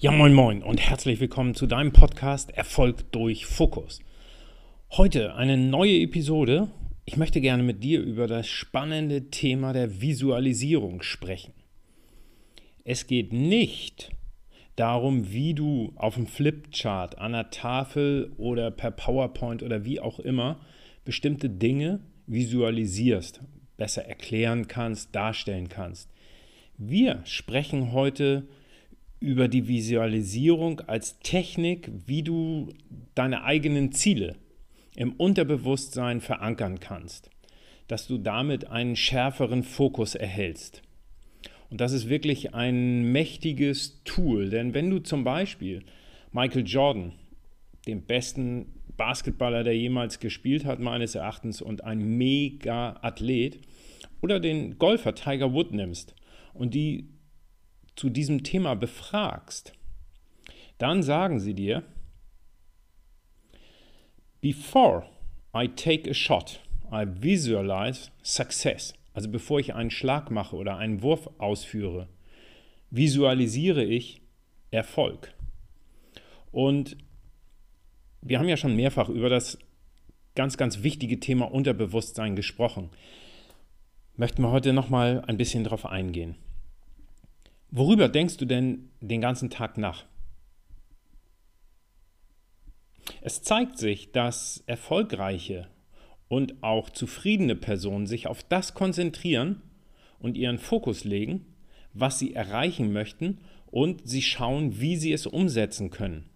Ja, moin, moin und herzlich willkommen zu deinem Podcast Erfolg durch Fokus. Heute eine neue Episode. Ich möchte gerne mit dir über das spannende Thema der Visualisierung sprechen. Es geht nicht darum, wie du auf dem Flipchart, an der Tafel oder per PowerPoint oder wie auch immer bestimmte Dinge visualisierst, besser erklären kannst, darstellen kannst. Wir sprechen heute über über die Visualisierung als Technik, wie du deine eigenen Ziele im Unterbewusstsein verankern kannst, dass du damit einen schärferen Fokus erhältst. Und das ist wirklich ein mächtiges Tool, denn wenn du zum Beispiel Michael Jordan, den besten Basketballer, der jemals gespielt hat, meines Erachtens, und ein Mega-Athlet, oder den Golfer Tiger Wood nimmst und die zu diesem Thema befragst, dann sagen sie dir, Before I take a shot, I visualize success. Also bevor ich einen Schlag mache oder einen Wurf ausführe, visualisiere ich Erfolg. Und wir haben ja schon mehrfach über das ganz, ganz wichtige Thema Unterbewusstsein gesprochen. Möchten wir heute nochmal ein bisschen darauf eingehen. Worüber denkst du denn den ganzen Tag nach? Es zeigt sich, dass erfolgreiche und auch zufriedene Personen sich auf das konzentrieren und ihren Fokus legen, was sie erreichen möchten und sie schauen, wie sie es umsetzen können.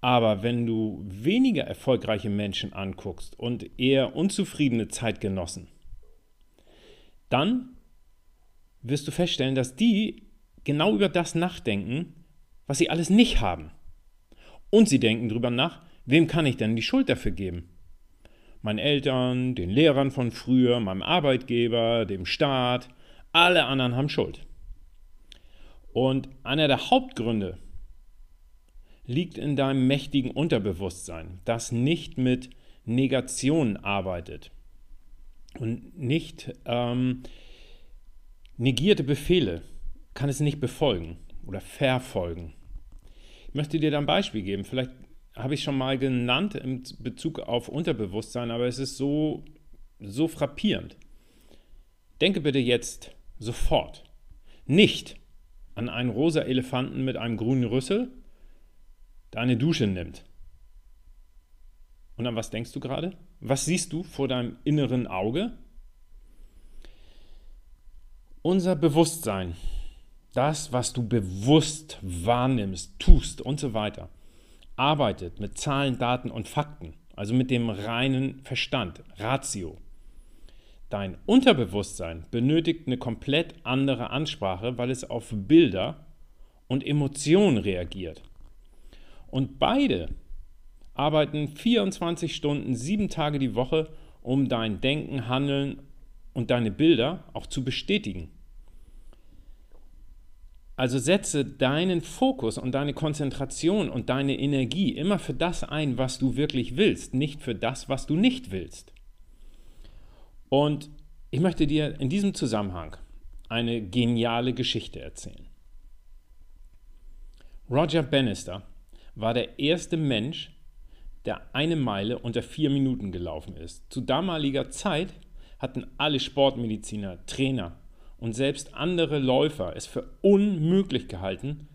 Aber wenn du weniger erfolgreiche Menschen anguckst und eher unzufriedene Zeitgenossen, dann wirst du feststellen, dass die genau über das nachdenken, was sie alles nicht haben. Und sie denken darüber nach, wem kann ich denn die Schuld dafür geben? Meinen Eltern, den Lehrern von früher, meinem Arbeitgeber, dem Staat, alle anderen haben Schuld. Und einer der Hauptgründe liegt in deinem mächtigen Unterbewusstsein, das nicht mit Negation arbeitet und nicht ähm, negierte Befehle kann es nicht befolgen oder verfolgen. Ich möchte dir da ein Beispiel geben. Vielleicht habe ich schon mal genannt in Bezug auf Unterbewusstsein, aber es ist so, so frappierend. Denke bitte jetzt sofort nicht an einen rosa Elefanten mit einem grünen Rüssel, der eine Dusche nimmt. Und an was denkst du gerade? Was siehst du vor deinem inneren Auge? Unser Bewusstsein, das, was du bewusst wahrnimmst, tust und so weiter, arbeitet mit Zahlen, Daten und Fakten, also mit dem reinen Verstand, Ratio. Dein Unterbewusstsein benötigt eine komplett andere Ansprache, weil es auf Bilder und Emotionen reagiert. Und beide arbeiten 24 Stunden, sieben Tage die Woche, um dein Denken, Handeln und deine Bilder auch zu bestätigen. Also setze deinen Fokus und deine Konzentration und deine Energie immer für das ein, was du wirklich willst, nicht für das, was du nicht willst. Und ich möchte dir in diesem Zusammenhang eine geniale Geschichte erzählen. Roger Bannister war der erste Mensch, der eine Meile unter vier Minuten gelaufen ist. Zu damaliger Zeit hatten alle Sportmediziner, Trainer und selbst andere Läufer es für unmöglich gehalten,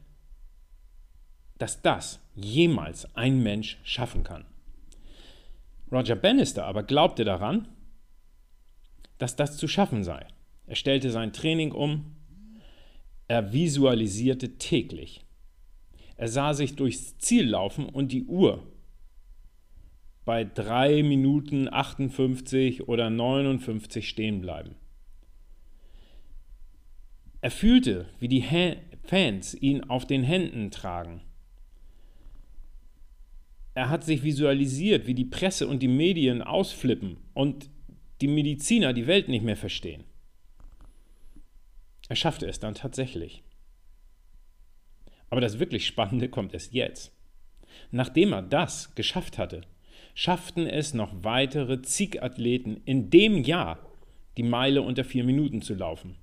dass das jemals ein Mensch schaffen kann. Roger Bannister aber glaubte daran, dass das zu schaffen sei. Er stellte sein Training um, er visualisierte täglich. Er sah sich durchs Ziel laufen und die Uhr bei 3 Minuten 58 oder 59 stehen bleiben. Er fühlte, wie die Fans ihn auf den Händen tragen. Er hat sich visualisiert, wie die Presse und die Medien ausflippen und die Mediziner die Welt nicht mehr verstehen. Er schaffte es dann tatsächlich. Aber das wirklich Spannende kommt erst jetzt. Nachdem er das geschafft hatte, schafften es noch weitere zig Athleten in dem Jahr, die Meile unter vier Minuten zu laufen.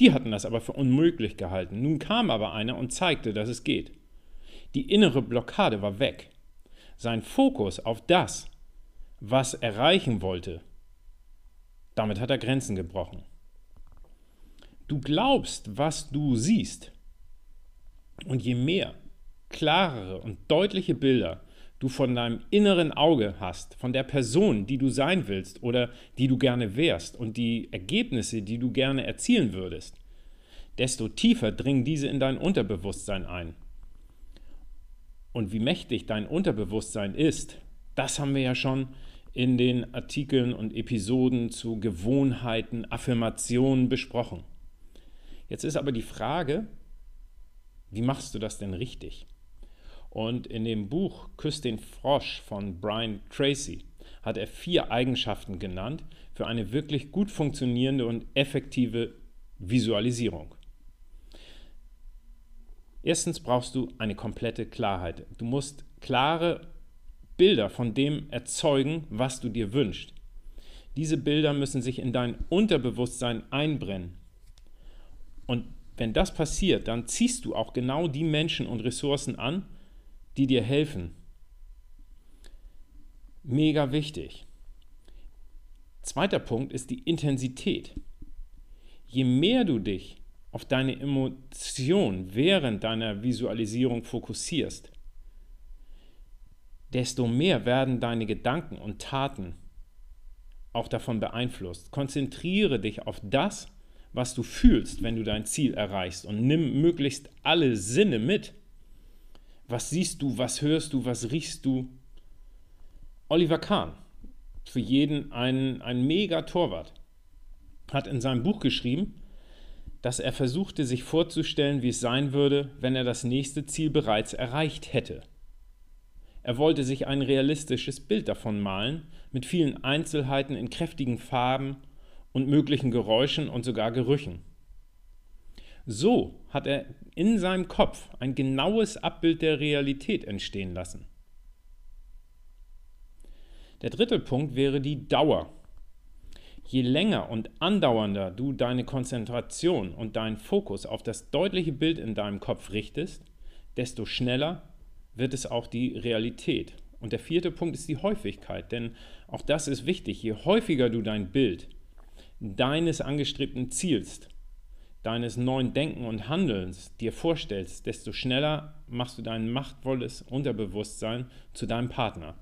Die hatten das aber für unmöglich gehalten. Nun kam aber einer und zeigte, dass es geht. Die innere Blockade war weg. Sein Fokus auf das, was er erreichen wollte, damit hat er Grenzen gebrochen. Du glaubst, was du siehst. Und je mehr klarere und deutliche Bilder du von deinem inneren Auge hast, von der Person, die du sein willst oder die du gerne wärst und die Ergebnisse, die du gerne erzielen würdest, desto tiefer dringen diese in dein Unterbewusstsein ein. Und wie mächtig dein Unterbewusstsein ist, das haben wir ja schon in den Artikeln und Episoden zu Gewohnheiten, Affirmationen besprochen. Jetzt ist aber die Frage, wie machst du das denn richtig? Und in dem Buch Küss den Frosch von Brian Tracy hat er vier Eigenschaften genannt für eine wirklich gut funktionierende und effektive Visualisierung. Erstens brauchst du eine komplette Klarheit. Du musst klare Bilder von dem erzeugen, was du dir wünschst. Diese Bilder müssen sich in dein Unterbewusstsein einbrennen. Und wenn das passiert, dann ziehst du auch genau die Menschen und Ressourcen an, die dir helfen. Mega wichtig. Zweiter Punkt ist die Intensität. Je mehr du dich auf deine Emotion während deiner Visualisierung fokussierst, desto mehr werden deine Gedanken und Taten auch davon beeinflusst. Konzentriere dich auf das, was du fühlst, wenn du dein Ziel erreichst und nimm möglichst alle Sinne mit. Was siehst du, was hörst du, was riechst du? Oliver Kahn, für jeden ein, ein mega Torwart, hat in seinem Buch geschrieben, dass er versuchte, sich vorzustellen, wie es sein würde, wenn er das nächste Ziel bereits erreicht hätte. Er wollte sich ein realistisches Bild davon malen, mit vielen Einzelheiten in kräftigen Farben und möglichen Geräuschen und sogar Gerüchen. So hat er in seinem Kopf ein genaues Abbild der Realität entstehen lassen. Der dritte Punkt wäre die Dauer. Je länger und andauernder du deine Konzentration und deinen Fokus auf das deutliche Bild in deinem Kopf richtest, desto schneller wird es auch die Realität. Und der vierte Punkt ist die Häufigkeit, denn auch das ist wichtig. Je häufiger du dein Bild deines angestrebten Ziels, deines neuen Denken und Handelns dir vorstellst, desto schneller machst du dein machtvolles Unterbewusstsein zu deinem Partner.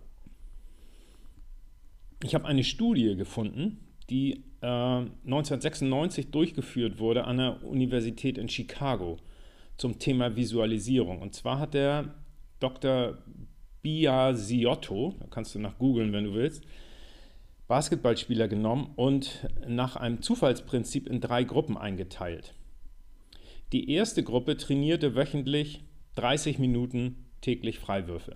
Ich habe eine Studie gefunden, die äh, 1996 durchgeführt wurde an der Universität in Chicago zum Thema Visualisierung. Und zwar hat der Dr. Biasiotto, da kannst du nach googeln, wenn du willst, Basketballspieler genommen und nach einem Zufallsprinzip in drei Gruppen eingeteilt. Die erste Gruppe trainierte wöchentlich 30 Minuten täglich Freiwürfe.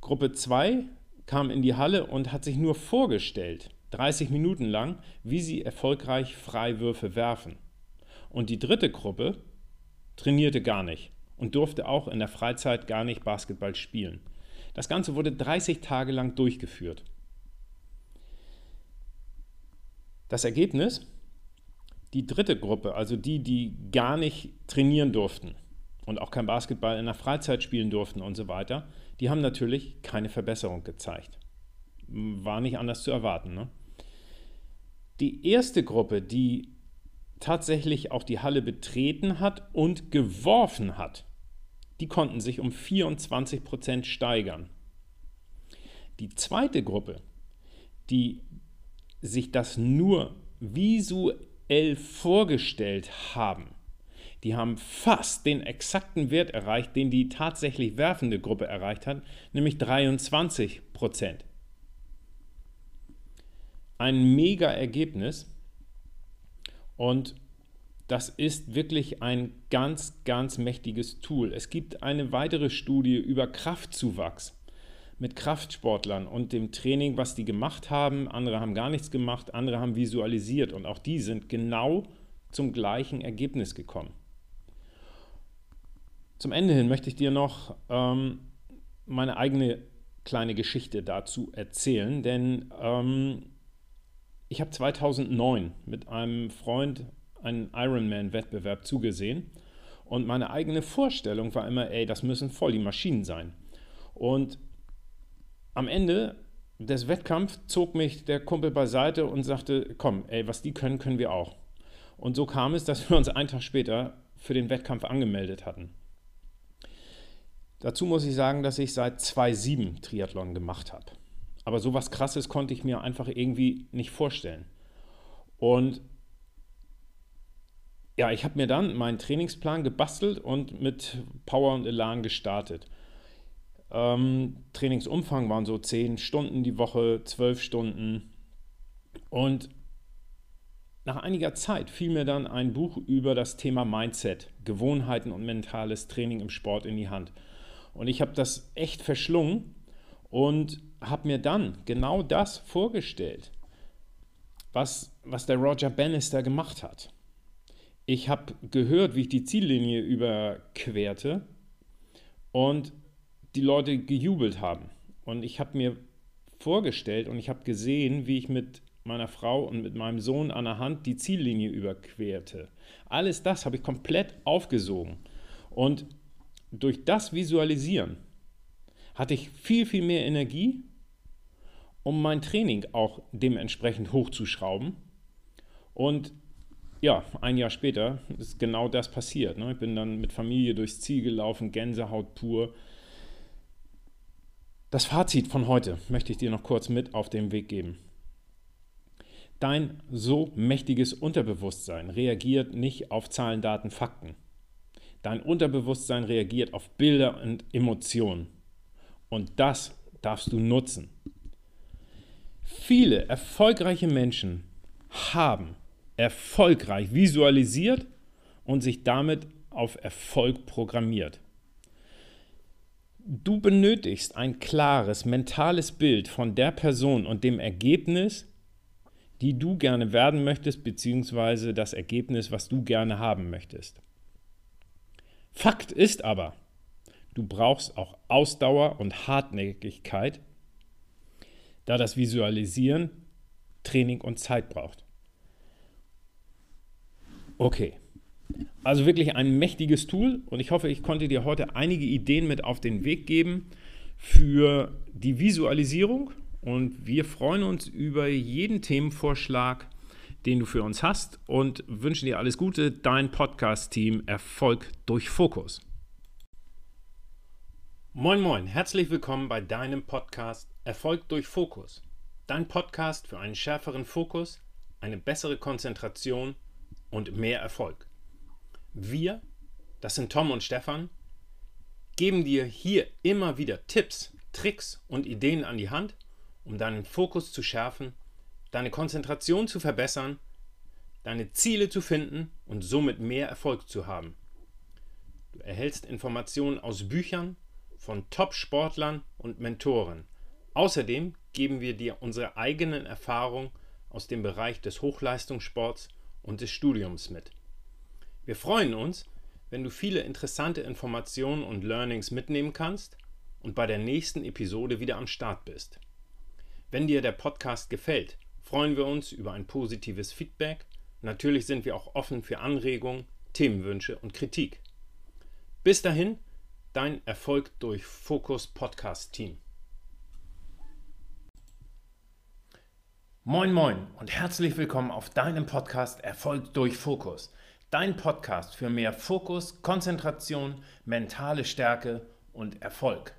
Gruppe 2 kam in die Halle und hat sich nur vorgestellt, 30 Minuten lang, wie sie erfolgreich Freiwürfe werfen. Und die dritte Gruppe trainierte gar nicht und durfte auch in der Freizeit gar nicht Basketball spielen. Das Ganze wurde 30 Tage lang durchgeführt. Das Ergebnis? Die dritte Gruppe, also die, die gar nicht trainieren durften und auch kein Basketball in der Freizeit spielen durften und so weiter, die haben natürlich keine Verbesserung gezeigt. War nicht anders zu erwarten. Ne? Die erste Gruppe, die tatsächlich auch die Halle betreten hat und geworfen hat, die konnten sich um 24 Prozent steigern. Die zweite Gruppe, die sich das nur visuell vorgestellt haben, die haben fast den exakten Wert erreicht, den die tatsächlich werfende Gruppe erreicht hat, nämlich 23 Prozent. Ein mega Ergebnis und das ist wirklich ein ganz, ganz mächtiges Tool. Es gibt eine weitere Studie über Kraftzuwachs mit Kraftsportlern und dem Training, was die gemacht haben. Andere haben gar nichts gemacht, andere haben visualisiert und auch die sind genau zum gleichen Ergebnis gekommen. Zum Ende hin möchte ich dir noch ähm, meine eigene kleine Geschichte dazu erzählen, denn ähm, ich habe 2009 mit einem Freund einen Ironman-Wettbewerb zugesehen. Und meine eigene Vorstellung war immer, ey, das müssen voll die Maschinen sein. Und am Ende des Wettkampfs zog mich der Kumpel beiseite und sagte, komm, ey, was die können, können wir auch. Und so kam es, dass wir uns einen Tag später für den Wettkampf angemeldet hatten. Dazu muss ich sagen, dass ich seit 2007 Triathlon gemacht habe. Aber so was Krasses konnte ich mir einfach irgendwie nicht vorstellen. Und ja, ich habe mir dann meinen Trainingsplan gebastelt und mit Power und Elan gestartet. Ähm, Trainingsumfang waren so 10 Stunden die Woche, 12 Stunden. Und nach einiger Zeit fiel mir dann ein Buch über das Thema Mindset, Gewohnheiten und mentales Training im Sport in die Hand. Und ich habe das echt verschlungen und habe mir dann genau das vorgestellt, was, was der Roger Bannister gemacht hat. Ich habe gehört, wie ich die Ziellinie überquerte und die Leute gejubelt haben. Und ich habe mir vorgestellt und ich habe gesehen, wie ich mit meiner Frau und mit meinem Sohn an der Hand die Ziellinie überquerte. Alles das habe ich komplett aufgesogen. Und durch das Visualisieren hatte ich viel, viel mehr Energie, um mein Training auch dementsprechend hochzuschrauben. Und ja, ein Jahr später ist genau das passiert. Ne? Ich bin dann mit Familie durchs Ziel gelaufen, Gänsehaut pur. Das Fazit von heute möchte ich dir noch kurz mit auf den Weg geben. Dein so mächtiges Unterbewusstsein reagiert nicht auf Zahlen, Daten, Fakten. Dein Unterbewusstsein reagiert auf Bilder und Emotionen. Und das darfst du nutzen. Viele erfolgreiche Menschen haben erfolgreich visualisiert und sich damit auf Erfolg programmiert. Du benötigst ein klares mentales Bild von der Person und dem Ergebnis, die du gerne werden möchtest, beziehungsweise das Ergebnis, was du gerne haben möchtest. Fakt ist aber, du brauchst auch Ausdauer und Hartnäckigkeit, da das Visualisieren Training und Zeit braucht. Okay, also wirklich ein mächtiges Tool und ich hoffe, ich konnte dir heute einige Ideen mit auf den Weg geben für die Visualisierung und wir freuen uns über jeden Themenvorschlag, den du für uns hast und wünschen dir alles Gute. Dein Podcast-Team Erfolg durch Fokus. Moin, moin, herzlich willkommen bei deinem Podcast Erfolg durch Fokus. Dein Podcast für einen schärferen Fokus, eine bessere Konzentration und mehr Erfolg. Wir, das sind Tom und Stefan, geben dir hier immer wieder Tipps, Tricks und Ideen an die Hand, um deinen Fokus zu schärfen, deine Konzentration zu verbessern, deine Ziele zu finden und somit mehr Erfolg zu haben. Du erhältst Informationen aus Büchern von Top-Sportlern und Mentoren. Außerdem geben wir dir unsere eigenen Erfahrungen aus dem Bereich des Hochleistungssports und des Studiums mit. Wir freuen uns, wenn du viele interessante Informationen und Learnings mitnehmen kannst und bei der nächsten Episode wieder am Start bist. Wenn dir der Podcast gefällt, freuen wir uns über ein positives Feedback. Natürlich sind wir auch offen für Anregungen, Themenwünsche und Kritik. Bis dahin, dein Erfolg durch Fokus Podcast Team. Moin moin und herzlich willkommen auf deinem Podcast Erfolg durch Fokus. Dein Podcast für mehr Fokus, Konzentration, mentale Stärke und Erfolg.